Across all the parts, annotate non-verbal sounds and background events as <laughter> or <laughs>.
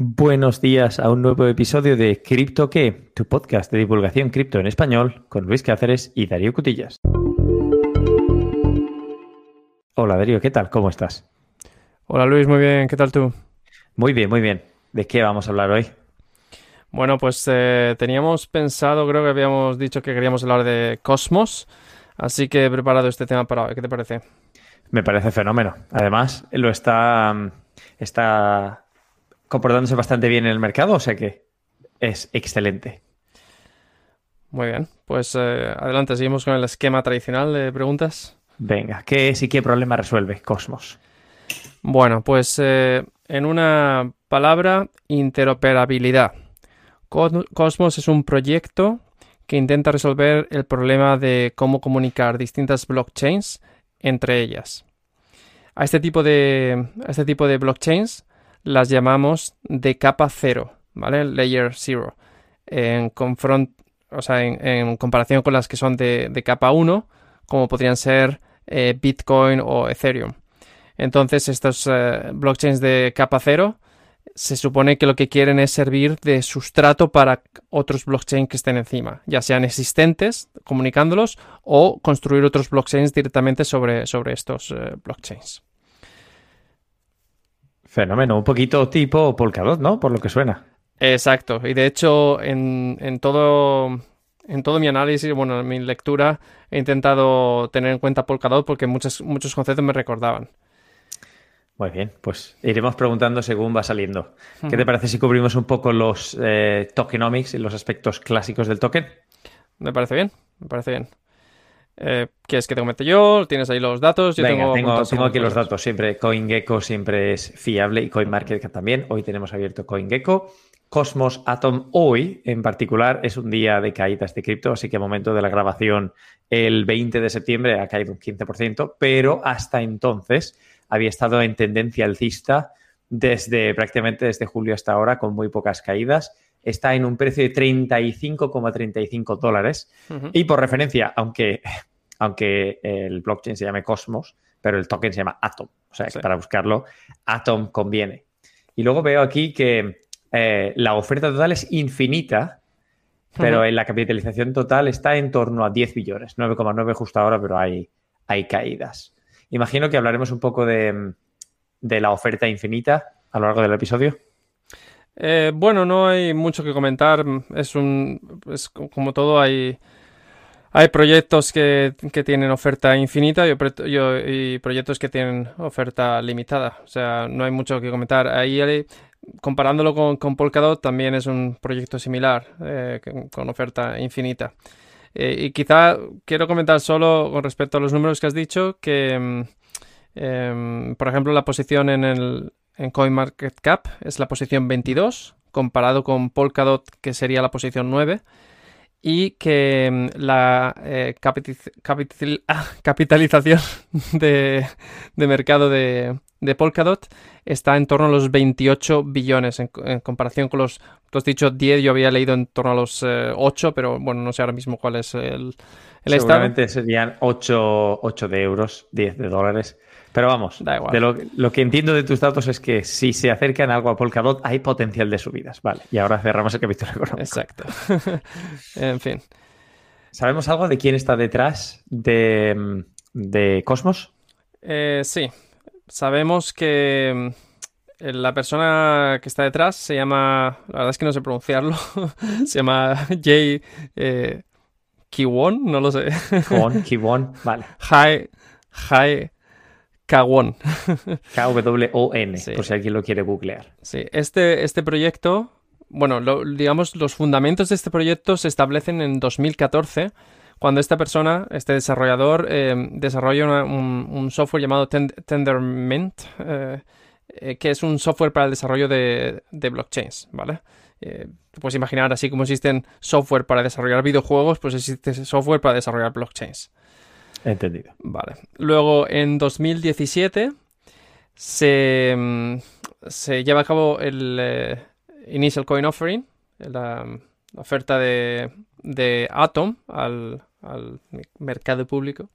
Buenos días a un nuevo episodio de Cripto qué, tu podcast de divulgación cripto en español con Luis Cáceres y Darío Cutillas. Hola Darío, ¿qué tal? ¿Cómo estás? Hola Luis, muy bien, ¿qué tal tú? Muy bien, muy bien. ¿De qué vamos a hablar hoy? Bueno, pues eh, teníamos pensado, creo que habíamos dicho que queríamos hablar de Cosmos, así que he preparado este tema para hoy. ¿Qué te parece? Me parece fenómeno. Además, lo está, está comportándose bastante bien en el mercado, o sea que es excelente. Muy bien, pues eh, adelante, seguimos con el esquema tradicional de preguntas. Venga, ¿qué es y qué problema resuelve Cosmos? Bueno, pues eh, en una palabra, interoperabilidad. Cosmos es un proyecto que intenta resolver el problema de cómo comunicar distintas blockchains entre ellas. A este tipo de, a este tipo de blockchains las llamamos de capa cero, ¿vale? Layer zero. En, o sea, en, comparación con las que son de, capa 1, como podrían ser eh, Bitcoin o Ethereum. Entonces, estos eh, blockchains de capa cero se supone que lo que quieren es servir de sustrato para otros blockchains que estén encima, ya sean existentes, comunicándolos, o construir otros blockchains directamente sobre, sobre estos eh, blockchains. Fenómeno, un poquito tipo Polkadot, ¿no? Por lo que suena. Exacto, y de hecho en, en todo en todo mi análisis, bueno, en mi lectura, he intentado tener en cuenta Polkadot porque muchos, muchos conceptos me recordaban. Muy bien, pues iremos preguntando según va saliendo. ¿Qué te parece si cubrimos un poco los eh, tokenomics y los aspectos clásicos del token? Me parece bien, me parece bien. Eh, ¿Quieres que te comente yo? ¿Tienes ahí los datos? Yo tengo, tengo, aquí los datos siempre. CoinGecko siempre es fiable y CoinMarketCap también. Hoy tenemos abierto CoinGecko. Cosmos Atom hoy en particular es un día de caídas de cripto, así que a momento de la grabación el 20 de septiembre ha caído un 15%, pero hasta entonces había estado en tendencia alcista desde prácticamente desde julio hasta ahora con muy pocas caídas. Está en un precio de 35,35 dólares. Y por referencia, aunque, aunque el blockchain se llame Cosmos, pero el token se llama Atom. O sea, para buscarlo, Atom conviene. Y luego veo aquí que eh, la oferta total es infinita, pero en la capitalización total está en torno a 10 billones, 9,9 justo ahora, pero hay, hay caídas. Imagino que hablaremos un poco de, la oferta infinita a lo largo del episodio. Eh, bueno, no hay mucho que comentar. Es un. Es como todo, hay. Hay proyectos que, tienen oferta infinita y, proyectos que tienen oferta limitada. O sea, no hay mucho que comentar. Ahí, comparándolo con, con Polkadot, también es un proyecto similar, eh, con oferta infinita. Eh, y quizá quiero comentar solo con respecto a los números que has dicho que, mm, em, por ejemplo, la posición en, el, en CoinMarketCap es la posición 22, comparado con Polkadot, que sería la posición 9 y que mm, la eh, ah, <laughs> capitalización de, mercado de, de, Polkadot está en torno a los 28 billones en, comparación con los, tú has dicho 10, yo había leído en torno a los 8, eh, pero bueno, no sé ahora mismo cuál es el, el Seguramente serían 8, 8 de euros, 10 de dólares. Pero vamos, De lo, que entiendo de tus datos es que si se acercan algo a Polkadot hay potencial de subidas. Vale, y ahora cerramos el capítulo económico. Exacto. <laughs> en fin. ¿Sabemos algo de quién está detrás de, de Cosmos? Eh, sí, sabemos que mm, la persona que está detrás se llama, la verdad es que no sé pronunciarlo, <laughs> se llama Jay eh, Kiwon, no lo sé. Kiwon, <laughs> Kiwon, vale. Hai, Hai Kawon. <laughs> K-W-O-N, por si alguien lo quiere googlear. Sí, este, este proyecto, bueno, digamos, los fundamentos de este proyecto se establecen en 2014, cuando esta persona, este desarrollador, eh, desarrolla un, software llamado Tendermint, eh, eh, que es un software para el desarrollo de, blockchains, ¿vale? puedes imaginar, así como existen software para desarrollar videojuegos, pues existe software para desarrollar blockchains. Entendido. Vale. Luego, en 2017 se, se lleva a cabo el Initial Coin Offering, la, oferta de, de Atom al, mercado público,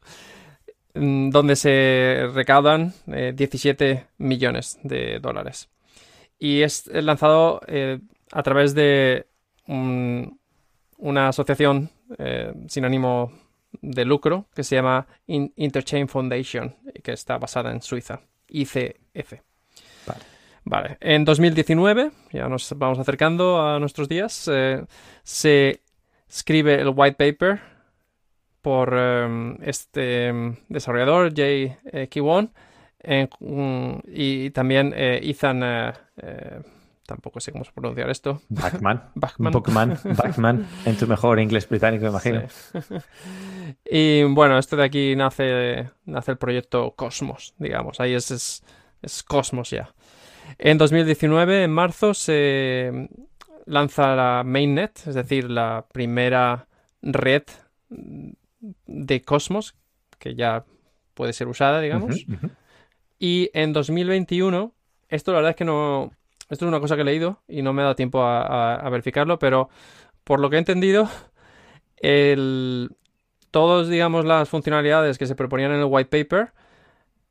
mm, donde se recaudan 17 eh, millones de dólares. y es lanzado a través de una asociación sin ánimo de lucro que se llama Interchain Foundation, que está basada en Suiza, ICF. Vale. En 2019, ya nos vamos acercando a nuestros días, eh, se escribe el white paper por em, este em, desarrollador, Jay eh, Kiwon, mm, y también eh, Ethan tampoco sé cómo pronunciar esto. Backman. Backman. Backman, en tu mejor inglés británico, imagino. <laughs> y bueno, esto de aquí nace, nace el proyecto Cosmos, digamos. Ahí es, es, es Cosmos ya. En 2019, en marzo, se lanza la mainnet, es decir, la primera red de Cosmos que ya puede ser usada, digamos. Y en 2021, esto la verdad es que no, esto es una cosa que he leído y no me ha dado tiempo a, verificarlo, pero por lo que he entendido, el, todos, digamos, las funcionalidades que se proponían en el white paper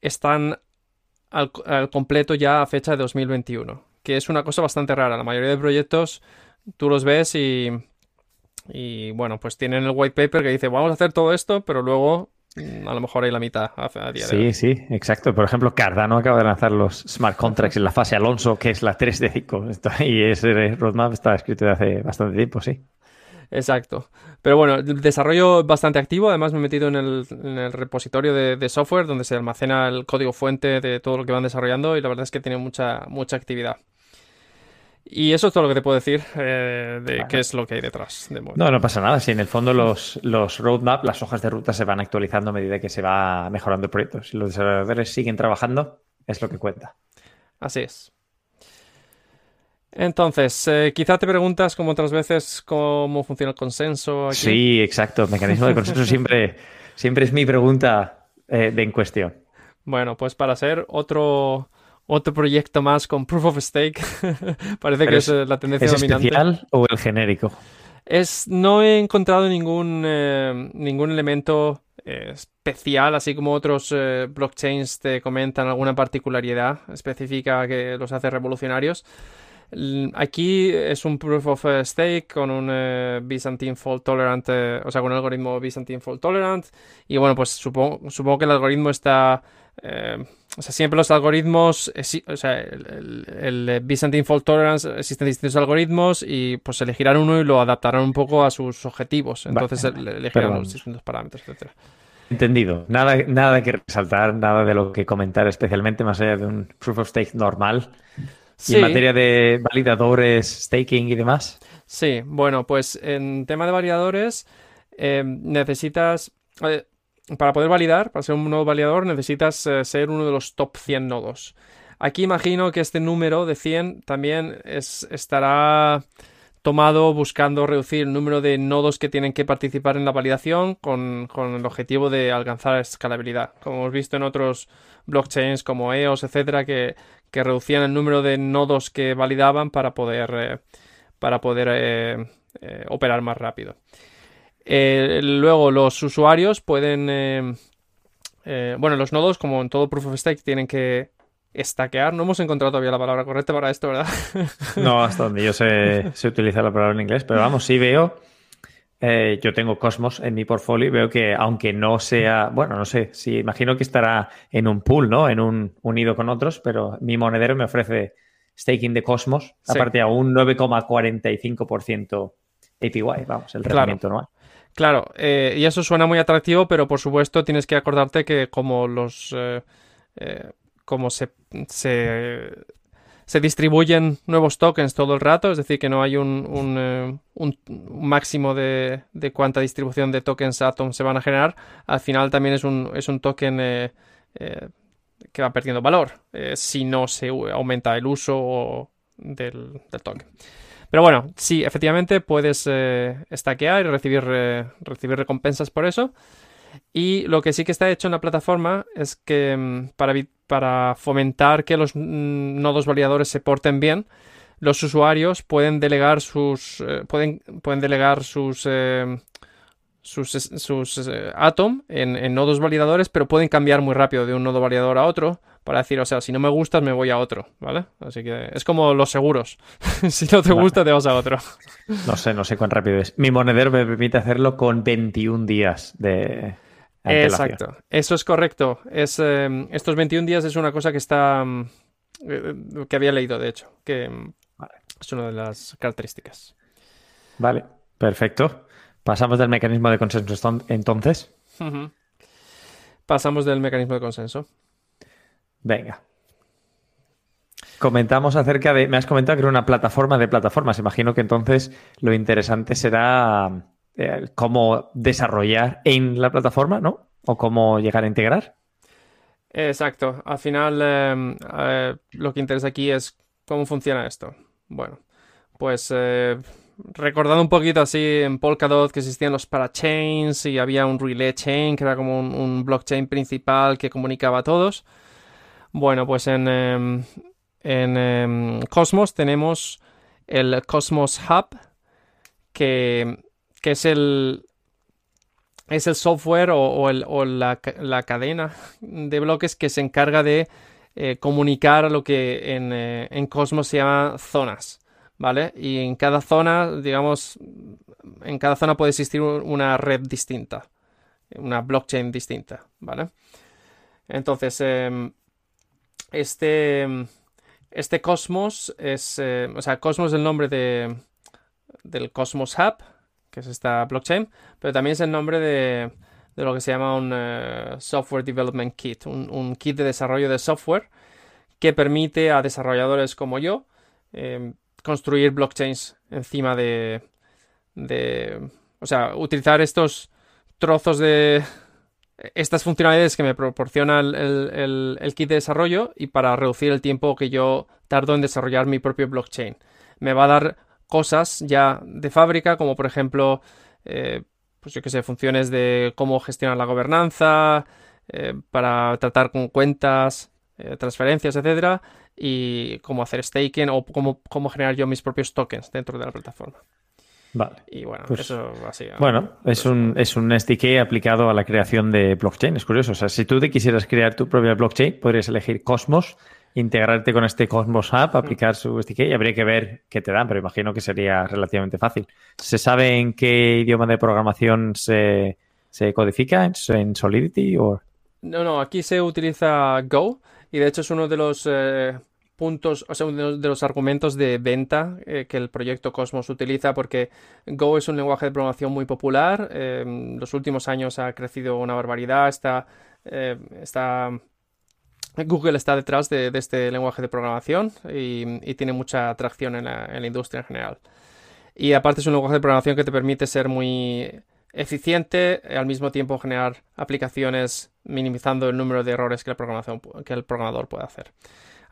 están al, completo ya a fecha de 2021, que es una cosa bastante rara. La mayoría de proyectos tú los ves y, y bueno, pues tienen el white paper que dice vamos a hacer todo esto, pero luego Mm, a lo mejor hay la mitad a, día sí, de hoy. Sí, exacto. Por ejemplo, Cardano acaba de lanzar los smart contracts en la fase Alonso, que es la 3 de 5. <laughs> Y ese roadmap está escrito de hace bastante tiempo, sí. Exacto. Pero bueno, el desarrollo bastante activo. Además, me he metido en el, repositorio de, software donde se almacena el código fuente de todo lo que van desarrollando y la verdad es que tiene mucha, mucha actividad. Y eso es todo lo que te puedo decir eh, de qué es lo que hay detrás. no, no pasa nada. Si en el fondo los, los roadmap, las hojas de ruta se van actualizando a medida que se va mejorando el proyecto. Si los desarrolladores siguen trabajando, es lo que cuenta. Así es. Entonces, eh, quizá te preguntas, como otras veces, cómo funciona el consenso. Sí, exacto. El mecanismo de consenso siempre, siempre es mi pregunta eh, de en cuestión. Bueno, pues para ser otro otro proyecto más con Proof of Stake. <laughs> Parece que es, eh, la tendencia ¿es dominante. especial o el genérico? Es, no he encontrado ningún, eh, ningún elemento eh, especial, así como otros blockchains te comentan alguna particularidad específica que los hace revolucionarios. Aquí es un proof of stake con un Byzantine fault tolerant, o sea, con un algoritmo Byzantine fault tolerant. Y bueno, pues supongo, supongo que el algoritmo está eh, o sea, siempre los algoritmos, o sea, el, Byzantine Fault Tolerance existen distintos algoritmos y pues elegirán uno y lo adaptarán un poco a sus objetivos. Entonces elegirán los distintos parámetros, etcétera. Entendido. Nada, nada que resaltar, nada de lo que comentar especialmente más allá de un proof of stake normal. en materia de validadores, staking y demás. Sí, bueno, pues en tema de validadores eh, necesitas... Eh, para poder validar, para ser un nodo validador, necesitas eh, ser uno de los top 100 nodos. Aquí imagino que este número de 100 también estará tomado buscando reducir el número de nodos que tienen que participar en la validación con, el objetivo de alcanzar escalabilidad. Como hemos visto en otros blockchains como EOS, etcétera, que, reducían el número de nodos que validaban para poder, eh, para poder eh, operar más rápido. Eh, luego los usuarios pueden... Eh, eh, bueno, los nodos, como en todo Proof of Stake, tienen que estaquear. No hemos encontrado todavía la palabra correcta para esto, ¿verdad? no, <laughs> hasta donde yo sé, se utiliza la palabra en inglés, pero vamos, sí veo... yo tengo Cosmos en mi portfolio y veo que aunque no sea, bueno, no sé, sí, imagino que estará en un pool, ¿no? En un unido con otros, pero mi monedero me ofrece staking de Cosmos, aparte a un 9,45% APY, vamos, el rendimiento anual. Claro, eh, y eso suena muy atractivo, pero por supuesto tienes que acordarte que como los... Eh, eh, como se, se, distribuyen nuevos tokens todo el rato, es decir, que no hay un, un, máximo de, de, cuánta distribución de tokens Atom se van a generar, al final también es un, es un token que va perdiendo valor si no se aumenta el uso del, del token. Pero bueno, sí, efectivamente puedes eh, stackear y recibir, eh, recibir recompensas por eso. Y lo que sí que está hecho en la plataforma es que mm, para, fomentar que los mm, nodos validadores se porten bien, los usuarios pueden delegar sus eh, sus eh, sus Atom en, en, nodos validadores, pero pueden cambiar muy rápido de un nodo validador a otro para decir, o sea, si no me gustas me voy a otro, ¿vale? Así que es como los seguros. <laughs> si no te gusta te vas a otro. no sé, no sé cuán rápido es. Mi monedero me permite hacerlo con 21 días de... Exacto, eso es correcto. Es, em, estos 21 días es una cosa que está... Mm, eh, que había leído, de hecho, que mm, es una de las características. Vale, perfecto. Pasamos del mecanismo de consenso entonces. Pasamos del mecanismo de consenso. Venga. Comentamos acerca de. Me has comentado que era una plataforma de plataformas. Imagino que entonces lo interesante será eh, cómo desarrollar en la plataforma, ¿no? O cómo llegar a integrar. Exacto. Al final, em, eh, lo que interesa aquí es cómo funciona esto. Bueno, pues eh, recordando un poquito así en Polkadot que existían los parachains y había un relay chain que era como un, blockchain principal que comunicaba a todos. Bueno, pues en, em, en em, Cosmos tenemos el Cosmos Hub que, es el es el software o, la, cadena de bloques que se encarga de eh, comunicar lo que en, eh, en Cosmos se llama zonas. ¿vale? Y en cada zona, digamos, en cada zona puede existir una red distinta, una blockchain distinta, ¿vale? Entonces, em, este, este Cosmos es, eh, o sea, Cosmos es el nombre de, del Cosmos Hub, que es esta blockchain, pero también es el nombre de, lo que se llama un eh, Software Development Kit, un, kit de desarrollo de software que permite a desarrolladores como yo em, construir blockchains encima de, de, o sea, utilizar estos trozos de estas funcionalidades que me proporciona el, el, kit de desarrollo y para reducir el tiempo que yo tardo en desarrollar mi propio blockchain. Me va a dar cosas ya de fábrica, como por ejemplo, eh, pues yo que sé, funciones de cómo gestionar la gobernanza, eh, para tratar con cuentas, eh, transferencias, etcétera, y cómo hacer staking o cómo, cómo generar yo mis propios tokens dentro de la plataforma. Vale. Y bueno, pues, eso Bueno, es un, es un SDK aplicado a la creación de blockchain. Es curioso. O sea, si tú te quisieras crear tu propia blockchain, podrías elegir Cosmos, integrarte con este Cosmos App, aplicar su SDK y habría que ver qué te dan, pero imagino que sería relativamente fácil. ¿Se sabe en qué idioma de programación se, se codifica? ¿En Solidity o...? No, no, aquí se utiliza Go y de hecho es uno de los eh, puntos, o sea, uno de los argumentos de venta eh, que el proyecto Cosmos utiliza porque Go es un lenguaje de programación muy popular. en los últimos años ha crecido una barbaridad. Está, eh, está Google está detrás de, este lenguaje de programación y, tiene mucha atracción en la, en la, industria en general. Y aparte es un lenguaje de programación que te permite ser muy eficiente, al mismo tiempo generar aplicaciones minimizando el número de errores que el, que el programador puede hacer.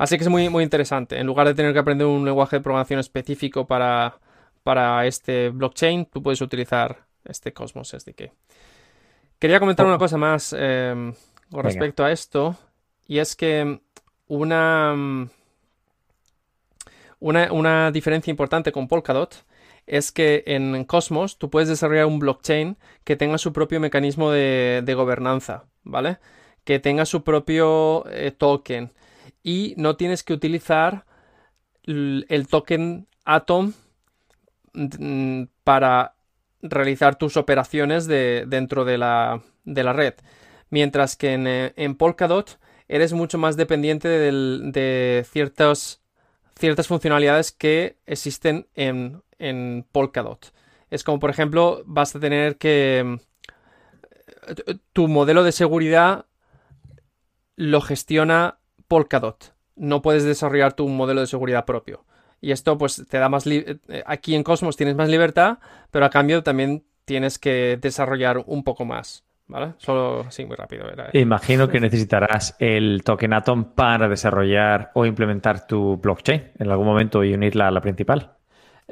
Así que es muy, muy interesante. En lugar de tener que aprender un lenguaje de programación específico para, para este blockchain, tú puedes utilizar este Cosmos SDK. Quería comentar una cosa más em, con respecto a esto, y es que una, una, una diferencia importante con Polkadot es que en Cosmos tú puedes desarrollar un blockchain que tenga su propio mecanismo de, gobernanza, ¿vale? Que tenga su propio eh, token y no tienes que utilizar el token Atom mm, para realizar tus operaciones de, dentro de la, red. Mientras que en, eh, Polkadot eres mucho más dependiente de ciertas, ciertas funcionalidades que existen en, en Polkadot. Es como, por ejemplo, vas a tener que... Eh, tu modelo de seguridad lo gestiona Polkadot. No puedes desarrollar tu modelo de seguridad propio. Y esto pues te da más... Eh, aquí en Cosmos tienes más libertad, pero a cambio también tienes que desarrollar un poco más. ¿Vale? Solo así muy rápido. Imagino que necesitarás el token Atom para desarrollar o implementar tu blockchain en algún momento y unirla a la principal.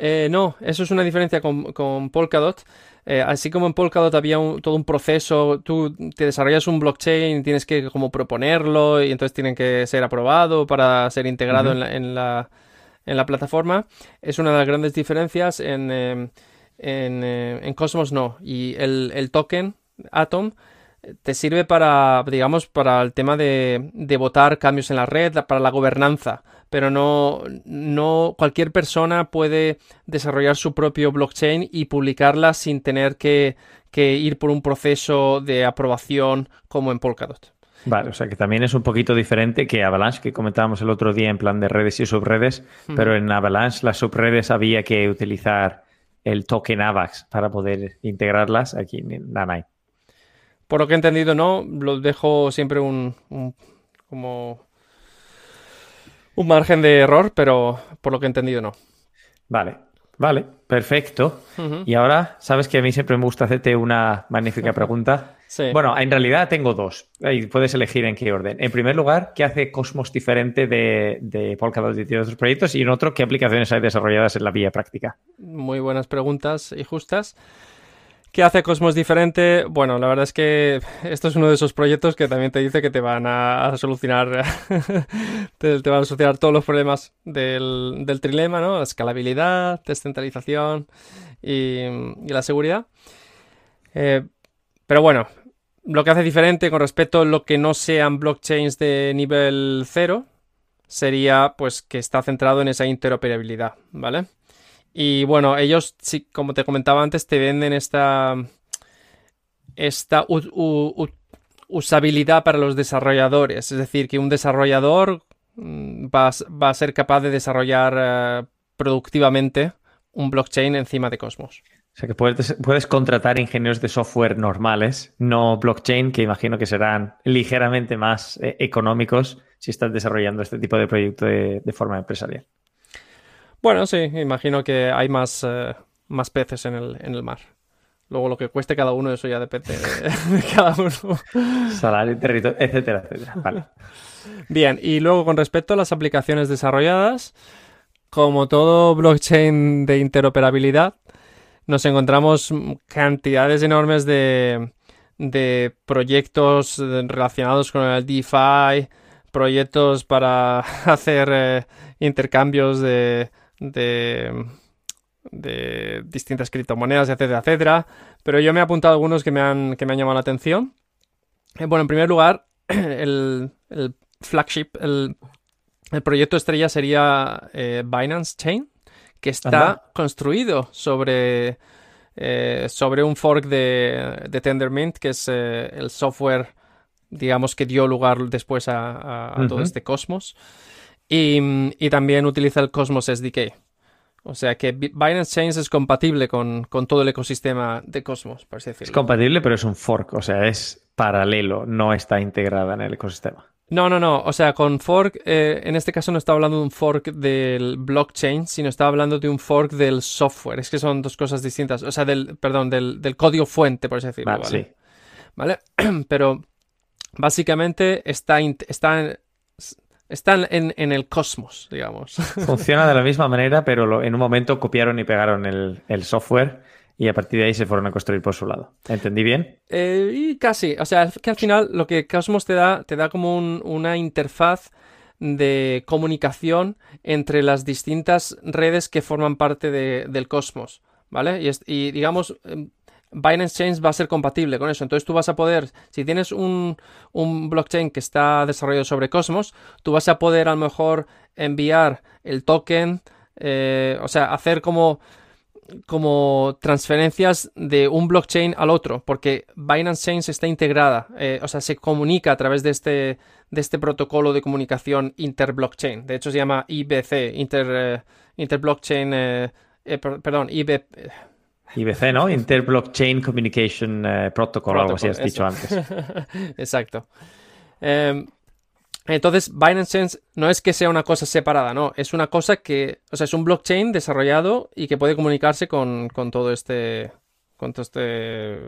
Eh, no, eso es una diferencia con, Polkadot. Eh, así como en Polkadot había todo un proceso, tú te desarrollas un blockchain, tienes que como proponerlo y entonces tienen que ser aprobado para ser integrado en, la, en, la, plataforma. Es una de las grandes diferencias. En, em, en, eh, en Cosmos no. Y el, token Atom te sirve para, digamos, para el tema de, de votar cambios en la red, para la gobernanza, pero no, no cualquier persona puede desarrollar su propio blockchain y publicarla sin tener que, que ir por un proceso de aprobación como en Polkadot. Vale, o sea que también es un poquito diferente que Avalanche, que comentábamos el otro día en plan de redes y subredes, pero en Avalanche las subredes había que utilizar el token AVAX para poder integrarlas aquí en Nanai. Por lo que he entendido, no, lo dejo siempre un, como un margen de error, pero por lo que he entendido, no. Vale, vale, perfecto. Y ahora, sabes que a mí siempre me gusta hacerte una magnífica <laughs> pregunta. Bueno, en realidad tengo dos. Y puedes elegir en qué orden. En primer lugar, ¿qué hace Cosmos diferente de, de Polkadot y de otros proyectos? Y en otro, ¿qué aplicaciones hay desarrolladas en la vía práctica? Muy buenas preguntas y justas. ¿Qué hace Cosmos diferente? Bueno, la verdad es que esto es uno de esos proyectos que también te dice que te van a solucionar, <laughs> te, van a solucionar todos los problemas del, trilema, ¿no? La escalabilidad, descentralización y, la seguridad. Eh, pero bueno, lo que hace diferente con respecto a lo que no sean blockchains de nivel cero sería pues que está centrado en esa interoperabilidad, ¿vale? Y bueno, ellos, sí, como te comentaba antes, te venden esta, usabilidad para los desarrolladores. Es decir, que un desarrollador mm, va, a ser capaz de desarrollar eh, productivamente un blockchain encima de Cosmos. O sea que puedes, puedes, contratar ingenieros de software normales, no blockchain, que imagino que serán ligeramente más eh, económicos si estás desarrollando este tipo de proyecto de forma empresarial. Bueno, sí, imagino que hay más, eh, más peces en el, en el mar. Luego lo que cueste cada uno, eso ya depende <laughs> de, cada uno. Salario, territorio, etcétera, etcétera. Vale. <laughs> Bien, y luego con respecto a las aplicaciones desarrolladas, como todo blockchain de interoperabilidad, nos encontramos cantidades enormes de, de proyectos relacionados con el DeFi, proyectos para <laughs> hacer eh, intercambios de, de, de distintas criptomonedas, etcétera, etcétera. Pero yo me he apuntado algunos que me han, que me han llamado la atención. Eh, bueno, en primer lugar, <clears throat> el, flagship, el, proyecto estrella sería eh, Binance Chain, que está construido sobre, eh, sobre un fork de, de Tendermint, que es el software, digamos, que dio lugar después a, todo este cosmos. Y, también utiliza el Cosmos SDK. O sea que Binance Chains es compatible con, todo el ecosistema de Cosmos, por así decirlo. Es compatible, pero es un fork, o sea, es paralelo, no está integrada en el ecosistema. No, no, no. O sea, con fork, eh, en este caso no está hablando de un fork del blockchain, sino está hablando de un fork del software. Es que son dos cosas distintas. O sea, del, perdón, del, código fuente, por así decirlo. ¿vale? Sí. <clears throat> ¿Vale? <clears throat> Pero básicamente está, está están en, el cosmos, digamos. <laughs> Funciona de la misma manera, pero en un momento copiaron y pegaron el, software y a partir de ahí se fueron a construir por su lado. ¿Entendí bien? Eh, y casi. O sea, que al final lo que Cosmos te da, te da como una interfaz de comunicación entre las distintas redes que forman parte del cosmos. ¿Vale? Y, y digamos, em, Binance Chain va a ser compatible con eso. Entonces tú vas a poder, si tienes un, blockchain que está desarrollado sobre Cosmos, tú vas a poder a lo mejor enviar el token, eh, o sea, hacer como, como transferencias de un blockchain al otro, porque Binance Chain está integrada, eh, o sea, se comunica a través de este, de este protocolo de comunicación interblockchain. De hecho, se llama IBC, Inter, eh, Interblockchain, perdón, IBC IBC, ¿no? Interblockchain Communication eh, Protocol, algo así has dicho antes. <laughs> Exacto. Em, entonces, Binance Chain no es que sea una cosa separada, no, es una cosa que, o sea, es un blockchain desarrollado y que puede comunicarse con, todo este, con todo este,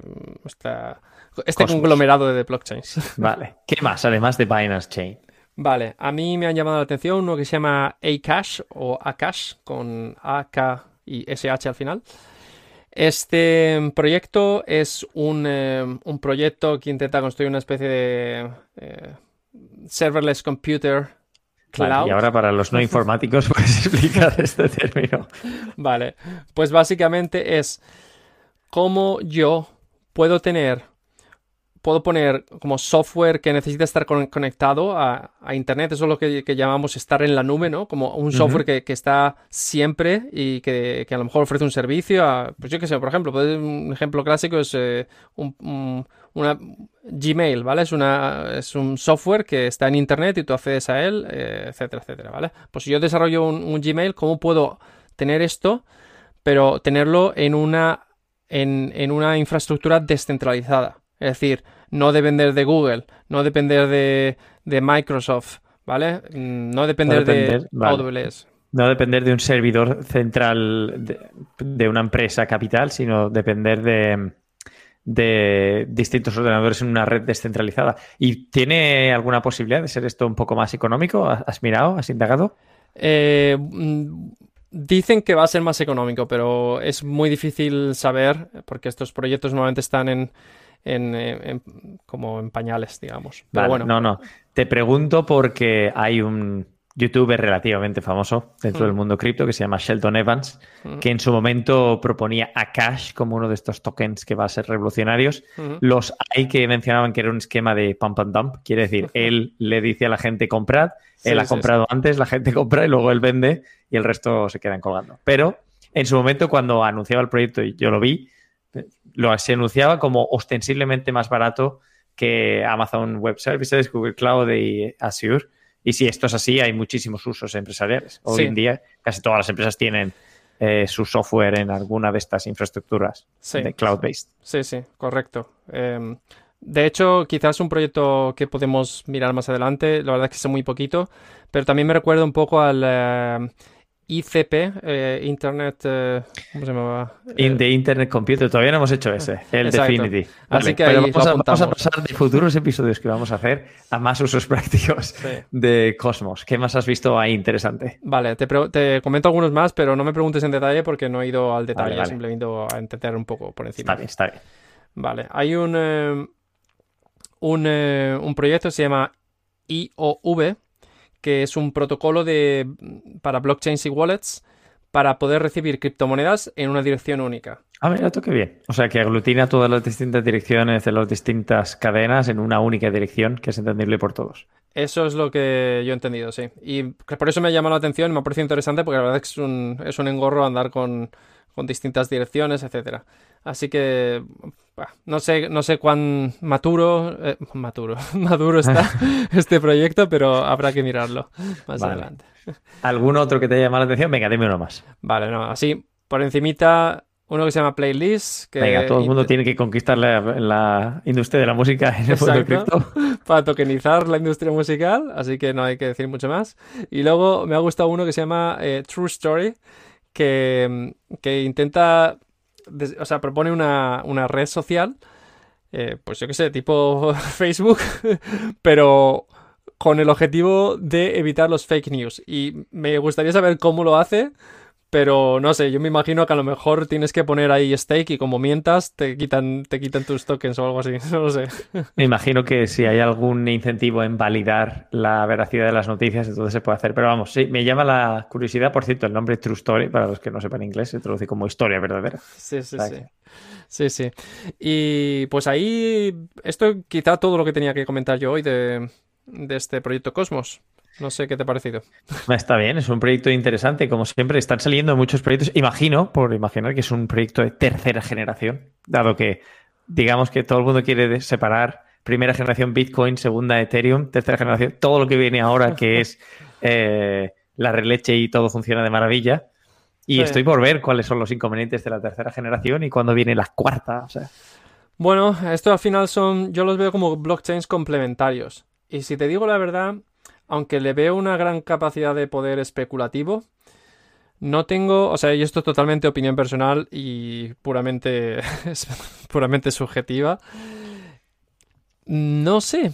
este conglomerado de blockchains. <laughs> Vale. ¿Qué más, además de Binance Chain? Vale, a mí me han llamado la atención uno que se llama Akash o Akash con AK y SH al final. Este proyecto es eh, un, proyecto que intenta construir una especie de eh, serverless computer cloud. y ahora para los no informáticos <laughs> puedes explicar este término. Vale, pues básicamente es cómo yo puedo tener puedo poner como software que necesita estar conectado a, Internet. Eso es lo que, llamamos estar en la nube, ¿no? Como un software que, está siempre y que, a lo mejor ofrece un servicio a, pues yo qué sé, por ejemplo, un ejemplo clásico es eh, una Gmail, ¿vale? Es, una, es un software que está en Internet y tú accedes a él, eh, etcétera, etcétera, ¿vale? Pues si yo desarrollo un, Gmail, ¿cómo puedo tener esto, pero tenerlo en una, en, en una infraestructura descentralizada? Es decir, no depender de Google, no depender de, Microsoft, ¿vale? Mm, no depender, de AWS. No depender de un servidor central de, una empresa capital, sino depender de, de distintos ordenadores en una red descentralizada. ¿Y tiene alguna posibilidad de ser esto un poco más económico? ¿Has mirado? ¿Has indagado? Eh, mm, dicen que va a ser más económico, pero es muy difícil saber porque estos proyectos normalmente están en, en, como en pañales, digamos. Pero bueno. No, no. Te pregunto porque hay un youtuber relativamente famoso dentro del mm. mundo cripto que se llama Sheldon Evans, mm. que en su momento proponía a Cash como uno de estos tokens que va a ser revolucionarios. Mm. Los hay que mencionaban que era un esquema de pump and dump, quiere decir, <laughs> él le dice a la gente comprad, él ha comprado antes, la gente <laughs> compra y luego él vende y el resto se quedan colgando. Pero en su momento cuando anunciaba el proyecto y yo lo vi, lo se anunciaba como ostensiblemente más barato que Amazon Web Services, Google Cloud y Azure. Y si esto es así, hay muchísimos usos empresariales. Hoy en día casi todas las empresas tienen eh, su software en alguna de estas infraestructuras de cloud-based. Sí, sí, correcto. Em, de hecho, quizás un proyecto que podemos mirar más adelante, la verdad es que sé muy poquito, pero también me recuerda un poco al... Eh, ICP, eh, Internet, eh, ¿cómo se llamaba? In the Internet Computer, todavía no hemos hecho ese, el Definity. Así que vamos, a, vamos, a, pasar de futuros episodios que vamos a hacer a más usos <laughs> prácticos de Cosmos. ¿Qué más has visto ahí interesante? Vale, te, comento algunos más, pero no me preguntes en detalle porque no he ido al detalle, simplemente a entender un poco por encima. Está bien, está bien. Vale, hay un, eh, un, un proyecto que se llama IOV, que es un protocolo de, para blockchains y wallets para poder recibir criptomonedas en una dirección única. Ah, mira, esto qué bien. O sea, que aglutina todas las distintas direcciones de las distintas cadenas en una única dirección que es entendible por todos. Eso es lo que yo he entendido, sí. Y por eso me ha llamado la atención, me ha parecido interesante porque la verdad es que es un, es un engorro andar con, con distintas direcciones, etcétera. Así que no sé, no sé cuán maturo, eh, maturo, <laughs> maduro está <laughs> este proyecto, pero habrá que mirarlo más adelante. ¿Algún otro que te haya llamado la atención? Venga, dime uno más. Vale, no, así por encimita uno que se llama Playlist. Que Venga, todo el mundo tiene que conquistar la, industria de la música en el mundo cripto. <laughs> Para tokenizar la industria musical, así que no hay que decir mucho más. Y luego me ha gustado uno que se llama eh, True Story, que, que intenta o sea, propone una, red social, eh, pues yo qué sé, tipo <laughs> Facebook, pero con el objetivo de evitar los fake news. Y me gustaría saber cómo lo hace, pero no sé, yo me imagino que a lo mejor tienes que poner ahí stake y como mientas te quitan, te quitan tus tokens o algo así, <laughs> no lo sé. Me imagino que si hay algún incentivo en validar la veracidad de las noticias, entonces se puede hacer. Pero vamos, sí, me llama la curiosidad, por cierto, el nombre True Story, para los que no sepan inglés, se traduce como historia verdadera. Sí, sí, sí. Sí, sí. Y pues ahí, esto quizá todo lo que tenía que comentar yo hoy de, de este proyecto Cosmos. No sé qué te ha parecido. Está bien, es un proyecto interesante. Como siempre, están saliendo muchos proyectos. Imagino, por imaginar que es un proyecto de tercera generación, dado que digamos que todo el mundo quiere separar primera generación Bitcoin, segunda Ethereum, tercera generación, todo lo que viene ahora que <laughs> es eh, la releche y todo funciona de maravilla. Y estoy por ver cuáles son los inconvenientes de la tercera generación y cuándo viene la cuarta. Bueno, esto al final son, yo los veo como blockchains complementarios. Y si te digo la verdad, aunque le veo una gran capacidad de poder especulativo, no tengo, o sea, y esto es totalmente opinión personal y puramente, <laughs> puramente subjetiva. No sé.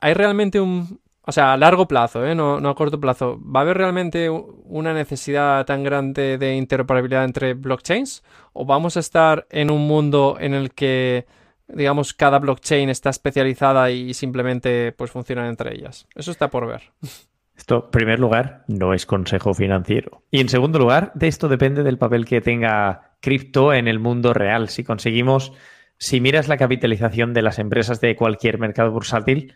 Hay realmente un, o sea, a largo plazo, ¿eh? no, no, a corto plazo, ¿va a haber realmente una necesidad tan grande de interoperabilidad entre blockchains? ¿O vamos a estar en un mundo en el que digamos, cada blockchain está especializada y simplemente pues funcionan entre ellas. Eso está por ver. Esto, en primer lugar, no es consejo financiero. Y en segundo lugar, de esto depende del papel que tenga cripto en el mundo real. Si conseguimos si miras la capitalización de las empresas de cualquier mercado bursátil,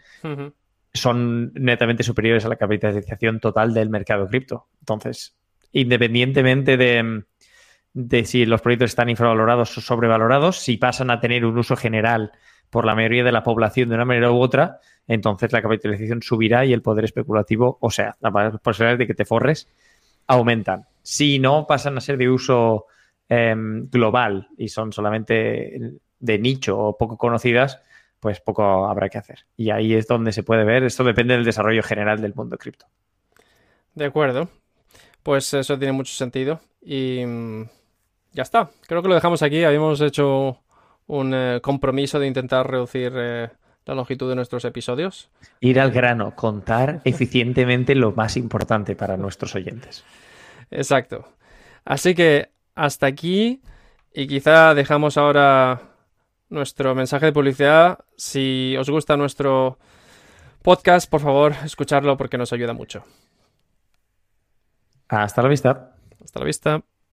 son netamente superiores a la capitalización total del mercado cripto. Entonces, independientemente de, de si los proyectos están infravalorados o sobrevalorados, si pasan a tener un uso general por la mayoría de la población de una manera u otra, entonces la capitalización subirá y el poder especulativo, o sea, las posibilidades de que te forres, aumentan. Si no pasan a ser de uso em, global y son solamente de nicho o poco conocidas, pues poco habrá que hacer. Y ahí es donde se puede ver, esto depende del desarrollo general del mundo cripto. De acuerdo, pues eso tiene mucho sentido y ya está, creo que lo dejamos aquí, habíamos hecho un eh, compromiso de intentar reducir eh, la longitud de nuestros episodios. Ir al grano, contar eficientemente lo más importante para nuestros oyentes. Exacto. Así que hasta aquí y quizá dejamos ahora nuestro mensaje de publicidad. Si os gusta nuestro podcast, por favor, escucharlo porque nos ayuda mucho. Hasta la vista. Hasta la vista.